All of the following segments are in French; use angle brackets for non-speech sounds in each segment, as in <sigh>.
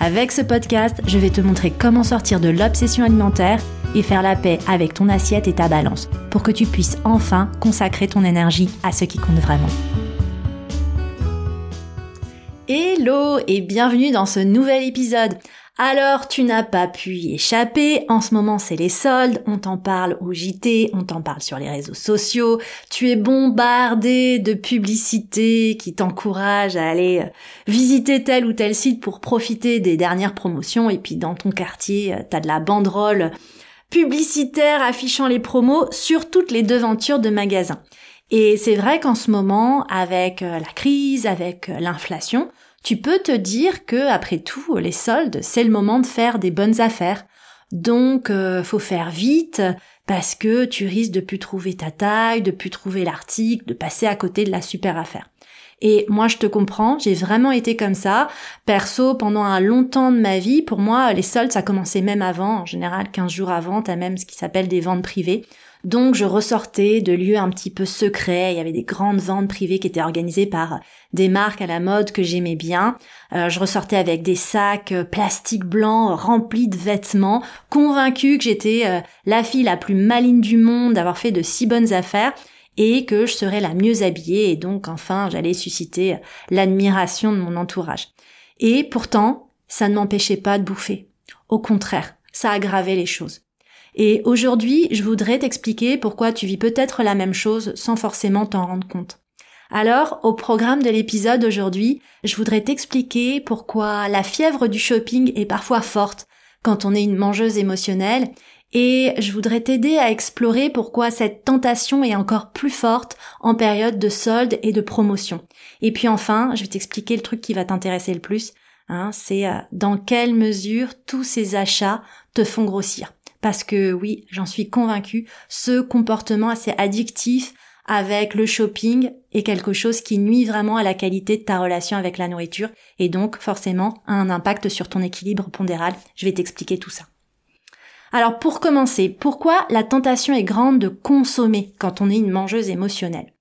Avec ce podcast, je vais te montrer comment sortir de l'obsession alimentaire et faire la paix avec ton assiette et ta balance pour que tu puisses enfin consacrer ton énergie à ce qui compte vraiment. Hello et bienvenue dans ce nouvel épisode. Alors, tu n'as pas pu y échapper. En ce moment, c'est les soldes. On t'en parle au JT, on t'en parle sur les réseaux sociaux. Tu es bombardé de publicités qui t'encouragent à aller euh, visiter tel ou tel site pour profiter des dernières promotions. Et puis, dans ton quartier, euh, t'as de la banderole publicitaire affichant les promos sur toutes les devantures de magasins. Et c'est vrai qu'en ce moment, avec euh, la crise, avec l'inflation, tu peux te dire que après tout, les soldes, c'est le moment de faire des bonnes affaires. Donc, euh, faut faire vite parce que tu risques de plus trouver ta taille, de plus trouver l'article, de passer à côté de la super affaire. Et moi, je te comprends, j'ai vraiment été comme ça. Perso, pendant un long temps de ma vie, pour moi, les soldes, ça commençait même avant. En général, 15 jours avant, t'as même ce qui s'appelle des ventes privées. Donc je ressortais de lieux un petit peu secrets, il y avait des grandes ventes privées qui étaient organisées par des marques à la mode que j'aimais bien. Euh, je ressortais avec des sacs euh, plastiques blancs remplis de vêtements, convaincue que j'étais euh, la fille la plus maligne du monde d'avoir fait de si bonnes affaires et que je serais la mieux habillée et donc enfin j'allais susciter l'admiration de mon entourage. Et pourtant, ça ne m'empêchait pas de bouffer. Au contraire, ça aggravait les choses. Et aujourd'hui, je voudrais t'expliquer pourquoi tu vis peut-être la même chose sans forcément t'en rendre compte. Alors, au programme de l'épisode aujourd'hui, je voudrais t'expliquer pourquoi la fièvre du shopping est parfois forte quand on est une mangeuse émotionnelle et je voudrais t'aider à explorer pourquoi cette tentation est encore plus forte en période de solde et de promotion. Et puis enfin, je vais t'expliquer le truc qui va t'intéresser le plus, hein, c'est euh, dans quelle mesure tous ces achats te font grossir parce que oui, j'en suis convaincue, ce comportement assez addictif avec le shopping est quelque chose qui nuit vraiment à la qualité de ta relation avec la nourriture et donc forcément a un impact sur ton équilibre pondéral. Je vais t'expliquer tout ça. Alors pour commencer, pourquoi la tentation est grande de consommer quand on est une mangeuse émotionnelle?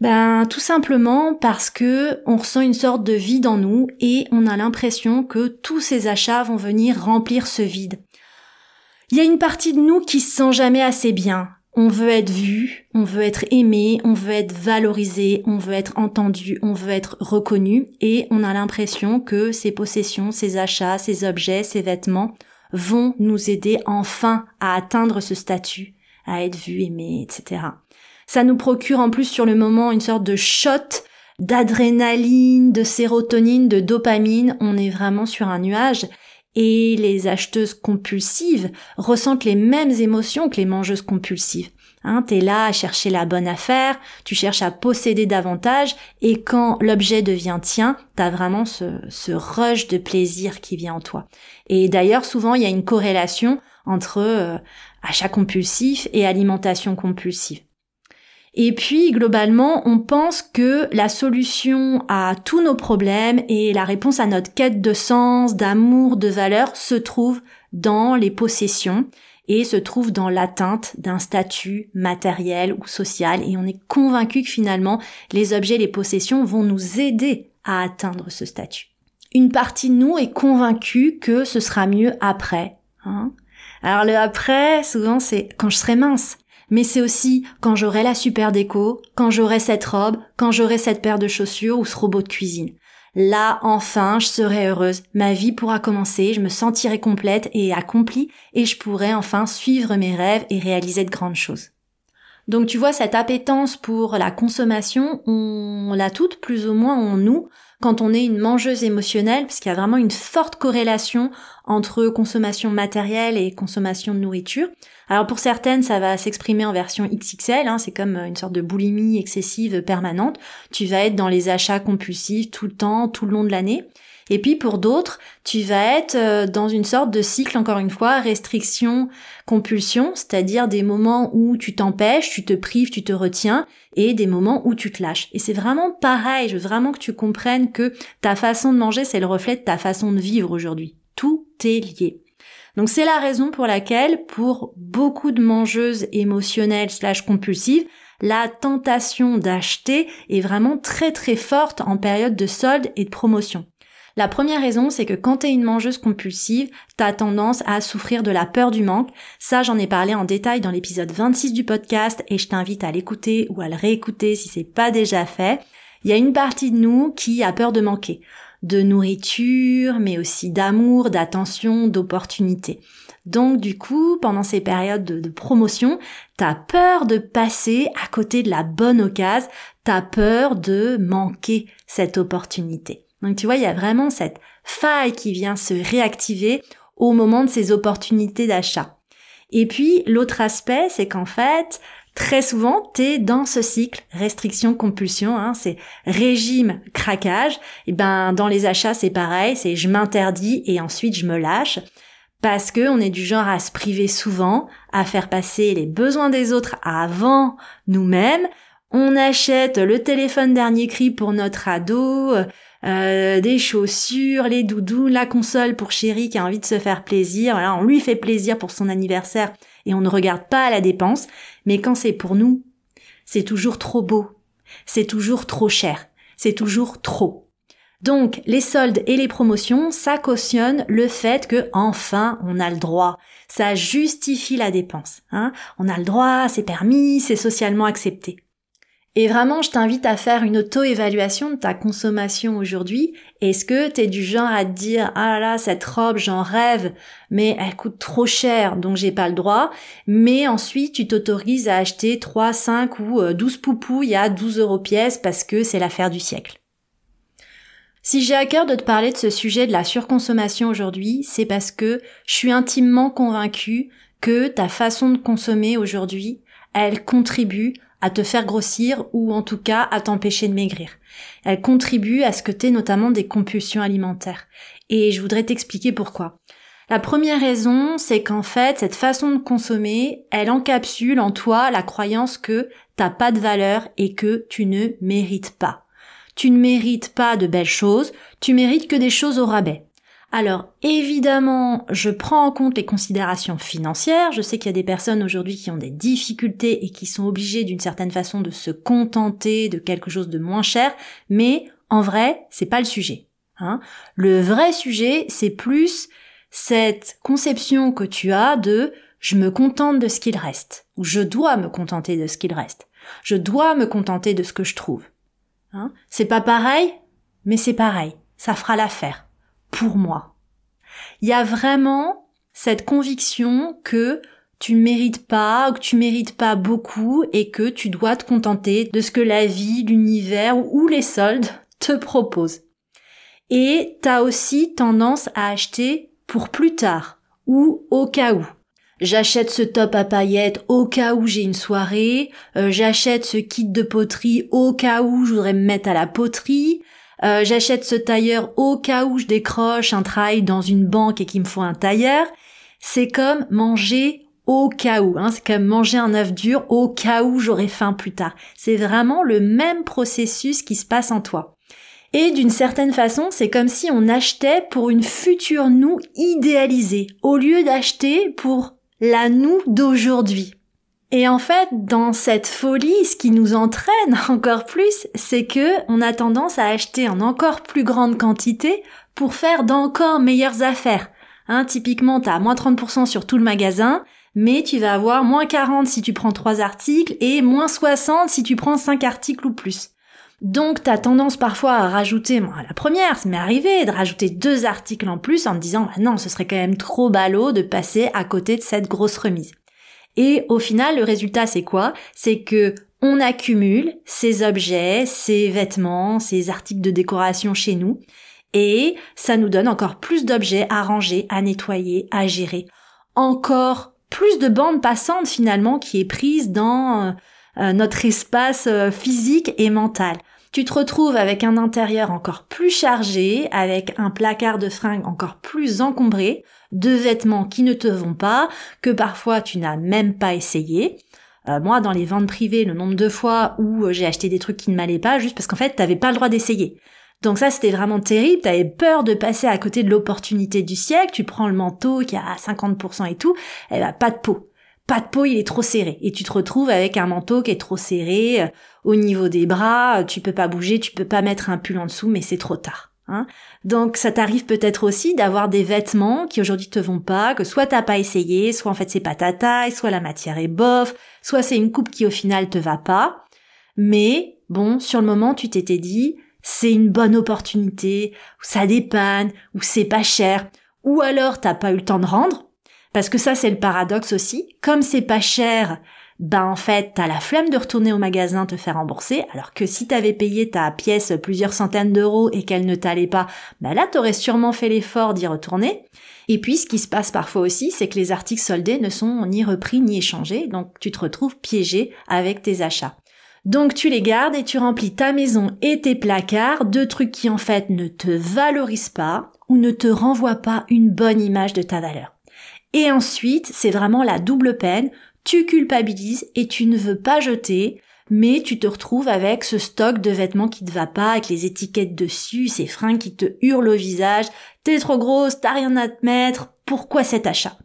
Ben tout simplement parce que on ressent une sorte de vide en nous et on a l'impression que tous ces achats vont venir remplir ce vide. Il y a une partie de nous qui se sent jamais assez bien. On veut être vu, on veut être aimé, on veut être valorisé, on veut être entendu, on veut être reconnu et on a l'impression que ces possessions, ces achats, ces objets, ces vêtements vont nous aider enfin à atteindre ce statut, à être vu, aimé, etc. Ça nous procure en plus sur le moment une sorte de shot d'adrénaline, de sérotonine, de dopamine. On est vraiment sur un nuage et les acheteuses compulsives ressentent les mêmes émotions que les mangeuses compulsives. Hein, t'es là à chercher la bonne affaire, tu cherches à posséder davantage, et quand l'objet devient tien, t'as vraiment ce, ce rush de plaisir qui vient en toi. Et d'ailleurs, souvent, il y a une corrélation entre euh, achat compulsif et alimentation compulsive. Et puis, globalement, on pense que la solution à tous nos problèmes et la réponse à notre quête de sens, d'amour, de valeur se trouve dans les possessions et se trouve dans l'atteinte d'un statut matériel ou social. Et on est convaincu que finalement, les objets, les possessions vont nous aider à atteindre ce statut. Une partie de nous est convaincue que ce sera mieux après. Hein Alors le après, souvent, c'est quand je serai mince mais c'est aussi quand j'aurai la super déco, quand j'aurai cette robe, quand j'aurai cette paire de chaussures ou ce robot de cuisine. Là, enfin, je serai heureuse, ma vie pourra commencer, je me sentirai complète et accomplie, et je pourrai enfin suivre mes rêves et réaliser de grandes choses. Donc tu vois, cette appétence pour la consommation, on l'a toute plus ou moins en nous quand on est une mangeuse émotionnelle, parce qu'il y a vraiment une forte corrélation entre consommation matérielle et consommation de nourriture. Alors pour certaines, ça va s'exprimer en version XXL, hein, c'est comme une sorte de boulimie excessive permanente. Tu vas être dans les achats compulsifs tout le temps, tout le long de l'année. Et puis pour d'autres, tu vas être euh, dans une sorte de cycle, encore une fois, restriction, compulsion, c'est-à-dire des moments où tu t'empêches, tu te prives, tu te retiens, et des moments où tu te lâches. Et c'est vraiment pareil, je veux vraiment que tu comprennes que ta façon de manger, c'est le reflet de ta façon de vivre aujourd'hui. Tout est lié. Donc c'est la raison pour laquelle, pour beaucoup de mangeuses émotionnelles slash compulsives, la tentation d'acheter est vraiment très très forte en période de solde et de promotion. La première raison, c'est que quand tu es une mangeuse compulsive, tu as tendance à souffrir de la peur du manque. Ça, j'en ai parlé en détail dans l'épisode 26 du podcast et je t'invite à l'écouter ou à le réécouter si c'est pas déjà fait. Il y a une partie de nous qui a peur de manquer. De nourriture, mais aussi d'amour, d'attention, d'opportunité. Donc du coup, pendant ces périodes de, de promotion, t'as peur de passer à côté de la bonne occasion, t'as peur de manquer cette opportunité. Donc tu vois, il y a vraiment cette faille qui vient se réactiver au moment de ces opportunités d'achat. Et puis l'autre aspect, c'est qu'en fait, très souvent, tu es dans ce cycle restriction-compulsion, hein, c'est régime craquage. Et ben dans les achats, c'est pareil, c'est je m'interdis et ensuite je me lâche parce que on est du genre à se priver souvent, à faire passer les besoins des autres avant nous-mêmes. On achète le téléphone dernier cri pour notre ado, euh, des chaussures, les doudous, la console pour chéri qui a envie de se faire plaisir. Voilà, on lui fait plaisir pour son anniversaire et on ne regarde pas à la dépense. Mais quand c'est pour nous, c'est toujours trop beau, c'est toujours trop cher, c'est toujours trop. Donc, les soldes et les promotions, ça cautionne le fait que enfin on a le droit. Ça justifie la dépense. Hein on a le droit, c'est permis, c'est socialement accepté. Et vraiment, je t'invite à faire une auto-évaluation de ta consommation aujourd'hui. Est-ce que t'es du genre à te dire, ah là là, cette robe, j'en rêve, mais elle coûte trop cher, donc j'ai pas le droit. Mais ensuite, tu t'autorises à acheter 3, 5 ou 12 euh, poupouilles à 12 euros pièce parce que c'est l'affaire du siècle. Si j'ai à cœur de te parler de ce sujet de la surconsommation aujourd'hui, c'est parce que je suis intimement convaincue que ta façon de consommer aujourd'hui, elle contribue à te faire grossir ou en tout cas à t'empêcher de maigrir. Elle contribue à ce que tu aies notamment des compulsions alimentaires. Et je voudrais t'expliquer pourquoi. La première raison, c'est qu'en fait, cette façon de consommer, elle encapsule en toi la croyance que t'as pas de valeur et que tu ne mérites pas. Tu ne mérites pas de belles choses, tu mérites que des choses au rabais. Alors évidemment, je prends en compte les considérations financières. Je sais qu'il y a des personnes aujourd'hui qui ont des difficultés et qui sont obligées d'une certaine façon de se contenter de quelque chose de moins cher, mais en vrai, c'est pas le sujet. Hein. Le vrai sujet, c'est plus cette conception que tu as de je me contente de ce qu'il reste, ou je dois me contenter de ce qu'il reste. Je dois me contenter de ce que je trouve. Hein. C'est pas pareil, mais c'est pareil. Ça fera l'affaire pour moi. Il y a vraiment cette conviction que tu mérites pas, ou que tu mérites pas beaucoup et que tu dois te contenter de ce que la vie, l'univers ou les soldes te proposent. Et t'as aussi tendance à acheter pour plus tard ou au cas où. J'achète ce top à paillettes au cas où j'ai une soirée, euh, j'achète ce kit de poterie au cas où je voudrais me mettre à la poterie, euh, j'achète ce tailleur au cas où je décroche un travail dans une banque et qu'il me faut un tailleur. C'est comme manger au cas où, hein, c'est comme manger un œuf dur au cas où j'aurai faim plus tard. C'est vraiment le même processus qui se passe en toi. Et d'une certaine façon, c'est comme si on achetait pour une future nous idéalisée, au lieu d'acheter pour la nous d'aujourd'hui. Et en fait, dans cette folie, ce qui nous entraîne <laughs> encore plus, c'est que on a tendance à acheter en encore plus grande quantité pour faire d'encore meilleures affaires. Hein, typiquement, t'as moins 30% sur tout le magasin, mais tu vas avoir moins 40 si tu prends 3 articles et moins 60 si tu prends 5 articles ou plus. Donc t'as tendance parfois à rajouter, moi la première, ça m'est arrivé, de rajouter deux articles en plus en te disant bah non, ce serait quand même trop ballot de passer à côté de cette grosse remise. Et au final, le résultat, c'est quoi? C'est que on accumule ces objets, ces vêtements, ces articles de décoration chez nous, et ça nous donne encore plus d'objets à ranger, à nettoyer, à gérer. Encore plus de bande passante finalement qui est prise dans euh, notre espace euh, physique et mental. Tu te retrouves avec un intérieur encore plus chargé, avec un placard de fringues encore plus encombré, de vêtements qui ne te vont pas, que parfois tu n'as même pas essayé. Euh, moi, dans les ventes privées, le nombre de fois où euh, j'ai acheté des trucs qui ne m'allaient pas, juste parce qu'en fait, t'avais pas le droit d'essayer. Donc ça, c'était vraiment terrible. T'avais peur de passer à côté de l'opportunité du siècle. Tu prends le manteau qui a 50% et tout, eh ben, pas de peau pas de peau, il est trop serré. Et tu te retrouves avec un manteau qui est trop serré, euh, au niveau des bras, euh, tu peux pas bouger, tu peux pas mettre un pull en dessous, mais c'est trop tard. Hein. Donc ça t'arrive peut-être aussi d'avoir des vêtements qui aujourd'hui te vont pas, que soit t'as pas essayé, soit en fait c'est pas ta taille, soit la matière est bof, soit c'est une coupe qui au final te va pas. Mais bon, sur le moment tu t'étais dit c'est une bonne opportunité, ou ça dépanne, ou c'est pas cher, ou alors t'as pas eu le temps de rendre, parce que ça, c'est le paradoxe aussi. Comme c'est pas cher, ben en fait, t'as la flemme de retourner au magasin te faire rembourser, alors que si t'avais payé ta pièce plusieurs centaines d'euros et qu'elle ne t'allait pas, ben là, t'aurais sûrement fait l'effort d'y retourner. Et puis, ce qui se passe parfois aussi, c'est que les articles soldés ne sont ni repris ni échangés, donc tu te retrouves piégé avec tes achats. Donc tu les gardes et tu remplis ta maison et tes placards de trucs qui en fait ne te valorisent pas ou ne te renvoient pas une bonne image de ta valeur. Et ensuite, c'est vraiment la double peine. Tu culpabilises et tu ne veux pas jeter, mais tu te retrouves avec ce stock de vêtements qui te va pas, avec les étiquettes dessus, ces fringues qui te hurlent au visage. T'es trop grosse, t'as rien à te mettre, pourquoi cet achat?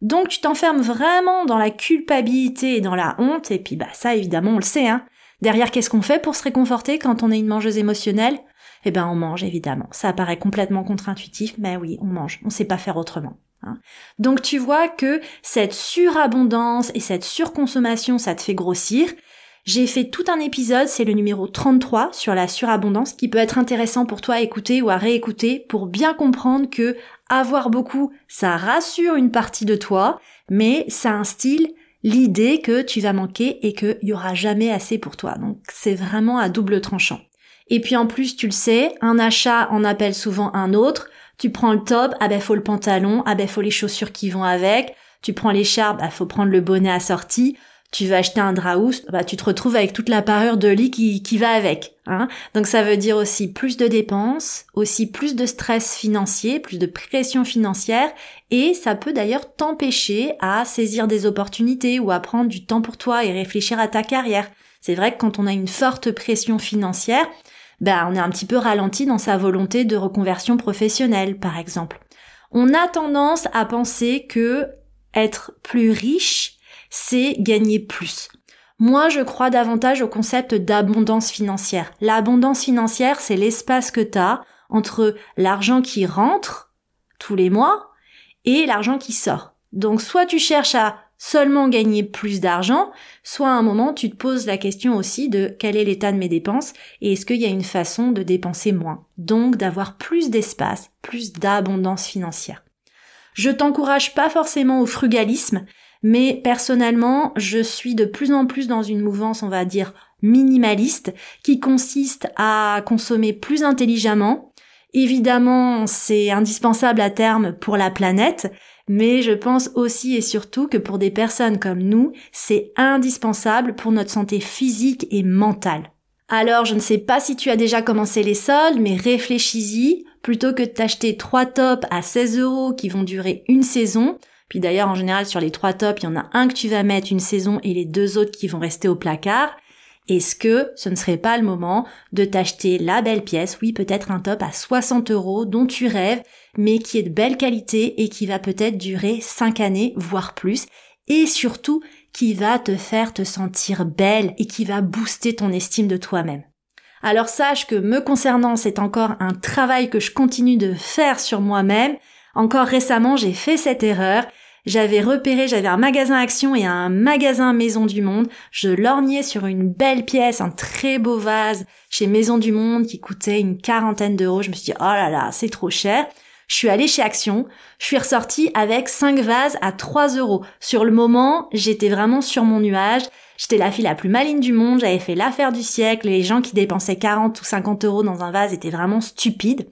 Donc tu t'enfermes vraiment dans la culpabilité et dans la honte, et puis bah ça évidemment on le sait, hein. Derrière qu'est-ce qu'on fait pour se réconforter quand on est une mangeuse émotionnelle? Eh ben on mange évidemment. Ça paraît complètement contre-intuitif, mais oui, on mange, on sait pas faire autrement. Hein. Donc tu vois que cette surabondance et cette surconsommation, ça te fait grossir. J'ai fait tout un épisode, c'est le numéro 33 sur la surabondance qui peut être intéressant pour toi à écouter ou à réécouter pour bien comprendre que avoir beaucoup, ça rassure une partie de toi, mais ça instille l'idée que tu vas manquer et qu'il y aura jamais assez pour toi. Donc c'est vraiment à double tranchant. Et puis en plus, tu le sais, un achat en appelle souvent un autre. Tu prends le top, ah ben faut le pantalon, ah ben faut les chaussures qui vont avec. Tu prends l'écharpe, bah faut prendre le bonnet assorti. Tu vas acheter un draus, bah tu te retrouves avec toute la parure de lit qui, qui va avec. Hein Donc ça veut dire aussi plus de dépenses, aussi plus de stress financier, plus de pression financière, et ça peut d'ailleurs t'empêcher à saisir des opportunités ou à prendre du temps pour toi et réfléchir à ta carrière. C'est vrai que quand on a une forte pression financière, ben, on est un petit peu ralenti dans sa volonté de reconversion professionnelle, par exemple. On a tendance à penser que être plus riche, c'est gagner plus. Moi, je crois davantage au concept d'abondance financière. L'abondance financière, c'est l'espace que tu as entre l'argent qui rentre tous les mois et l'argent qui sort. Donc, soit tu cherches à seulement gagner plus d'argent, soit à un moment tu te poses la question aussi de quel est l'état de mes dépenses et est-ce qu'il y a une façon de dépenser moins? Donc d'avoir plus d'espace, plus d'abondance financière. Je t'encourage pas forcément au frugalisme, mais personnellement, je suis de plus en plus dans une mouvance, on va dire, minimaliste, qui consiste à consommer plus intelligemment. Évidemment, c'est indispensable à terme pour la planète, mais je pense aussi et surtout que pour des personnes comme nous, c'est indispensable pour notre santé physique et mentale. Alors, je ne sais pas si tu as déjà commencé les soldes, mais réfléchis-y. Plutôt que de t'acheter trois tops à 16 euros qui vont durer une saison, puis d'ailleurs, en général, sur les trois tops, il y en a un que tu vas mettre une saison et les deux autres qui vont rester au placard. Est-ce que ce ne serait pas le moment de t'acheter la belle pièce, oui peut-être un top à 60 euros dont tu rêves, mais qui est de belle qualité et qui va peut-être durer 5 années, voire plus, et surtout qui va te faire te sentir belle et qui va booster ton estime de toi-même? Alors sache que me concernant, c'est encore un travail que je continue de faire sur moi-même. Encore récemment, j'ai fait cette erreur j'avais repéré, j'avais un magasin Action et un magasin Maison du Monde. Je lorgnais sur une belle pièce, un très beau vase chez Maison du Monde qui coûtait une quarantaine d'euros. Je me suis dit, oh là là, c'est trop cher. Je suis allée chez Action, je suis ressortie avec cinq vases à 3 euros. Sur le moment, j'étais vraiment sur mon nuage. J'étais la fille la plus maligne du monde, j'avais fait l'affaire du siècle, les gens qui dépensaient 40 ou 50 euros dans un vase étaient vraiment stupides.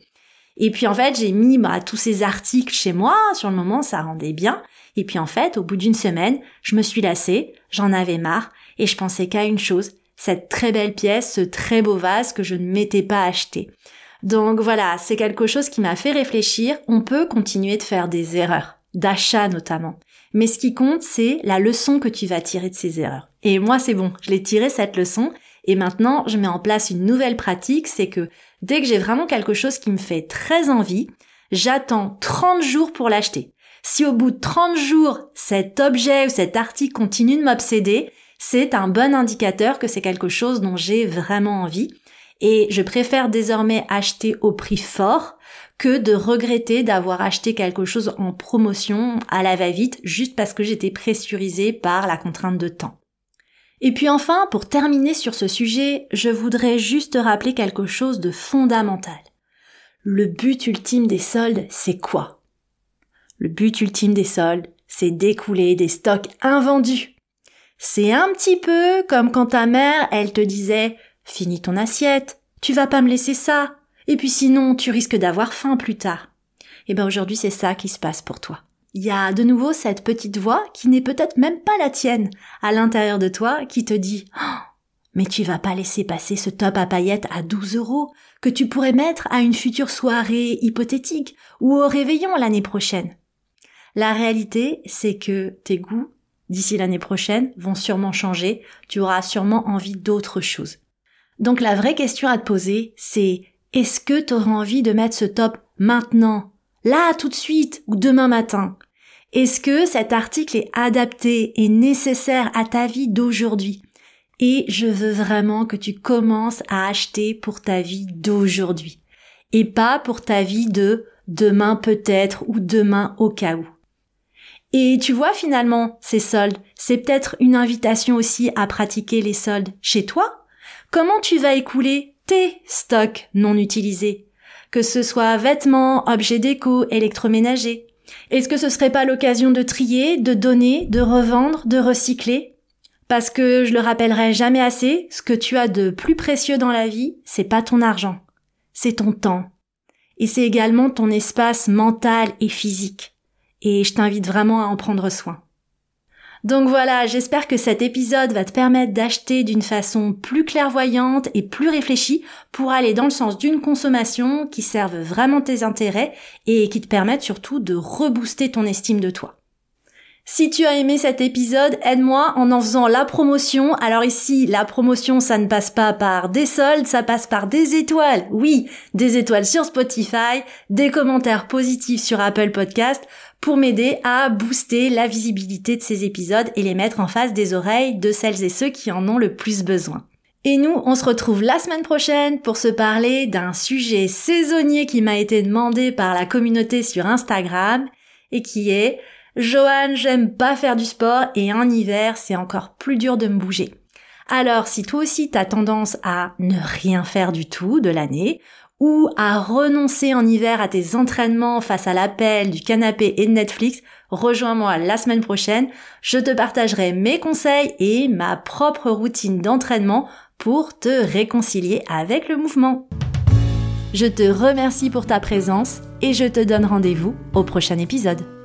Et puis en fait, j'ai mis bah, tous ces articles chez moi, sur le moment ça rendait bien. Et puis en fait, au bout d'une semaine, je me suis lassée, j'en avais marre, et je pensais qu'à une chose, cette très belle pièce, ce très beau vase que je ne m'étais pas acheté. Donc voilà, c'est quelque chose qui m'a fait réfléchir. On peut continuer de faire des erreurs, d'achat notamment. Mais ce qui compte, c'est la leçon que tu vas tirer de ces erreurs. Et moi, c'est bon, je l'ai tiré cette leçon. Et maintenant, je mets en place une nouvelle pratique, c'est que dès que j'ai vraiment quelque chose qui me fait très envie, j'attends 30 jours pour l'acheter. Si au bout de 30 jours, cet objet ou cet article continue de m'obséder, c'est un bon indicateur que c'est quelque chose dont j'ai vraiment envie. Et je préfère désormais acheter au prix fort que de regretter d'avoir acheté quelque chose en promotion à la va-vite juste parce que j'étais pressurisée par la contrainte de temps. Et puis enfin, pour terminer sur ce sujet, je voudrais juste rappeler quelque chose de fondamental. Le but ultime des soldes, c'est quoi? Le but ultime des soldes, c'est d'écouler des stocks invendus. C'est un petit peu comme quand ta mère, elle te disait Finis ton assiette, tu vas pas me laisser ça, et puis sinon tu risques d'avoir faim plus tard. Eh ben aujourd'hui c'est ça qui se passe pour toi. Il y a de nouveau cette petite voix qui n'est peut-être même pas la tienne à l'intérieur de toi qui te dit oh, mais tu vas pas laisser passer ce top à paillettes à 12 euros que tu pourrais mettre à une future soirée hypothétique ou au réveillon l'année prochaine. La réalité, c'est que tes goûts, d'ici l'année prochaine, vont sûrement changer, tu auras sûrement envie d'autre chose. Donc la vraie question à te poser, c'est est-ce que tu auras envie de mettre ce top maintenant, là tout de suite ou demain matin Est-ce que cet article est adapté et nécessaire à ta vie d'aujourd'hui? Et je veux vraiment que tu commences à acheter pour ta vie d'aujourd'hui et pas pour ta vie de demain peut-être ou demain au cas où. Et tu vois finalement, ces soldes, c'est peut-être une invitation aussi à pratiquer les soldes chez toi. Comment tu vas écouler tes stocks non utilisés? Que ce soit vêtements, objets déco, électroménagers. Est-ce que ce serait pas l'occasion de trier, de donner, de revendre, de recycler? Parce que je le rappellerai jamais assez, ce que tu as de plus précieux dans la vie, c'est pas ton argent, c'est ton temps. Et c'est également ton espace mental et physique et je t'invite vraiment à en prendre soin. Donc voilà, j'espère que cet épisode va te permettre d'acheter d'une façon plus clairvoyante et plus réfléchie pour aller dans le sens d'une consommation qui serve vraiment tes intérêts et qui te permette surtout de rebooster ton estime de toi. Si tu as aimé cet épisode, aide-moi en en faisant la promotion. Alors ici, la promotion, ça ne passe pas par des soldes, ça passe par des étoiles. Oui, des étoiles sur Spotify, des commentaires positifs sur Apple Podcast pour m'aider à booster la visibilité de ces épisodes et les mettre en face des oreilles de celles et ceux qui en ont le plus besoin. Et nous, on se retrouve la semaine prochaine pour se parler d'un sujet saisonnier qui m'a été demandé par la communauté sur Instagram et qui est Johan, j'aime pas faire du sport et en hiver, c'est encore plus dur de me bouger. Alors, si toi aussi t'as tendance à ne rien faire du tout de l'année, ou à renoncer en hiver à tes entraînements face à l'appel du canapé et de Netflix, rejoins-moi la semaine prochaine. Je te partagerai mes conseils et ma propre routine d'entraînement pour te réconcilier avec le mouvement. Je te remercie pour ta présence et je te donne rendez-vous au prochain épisode.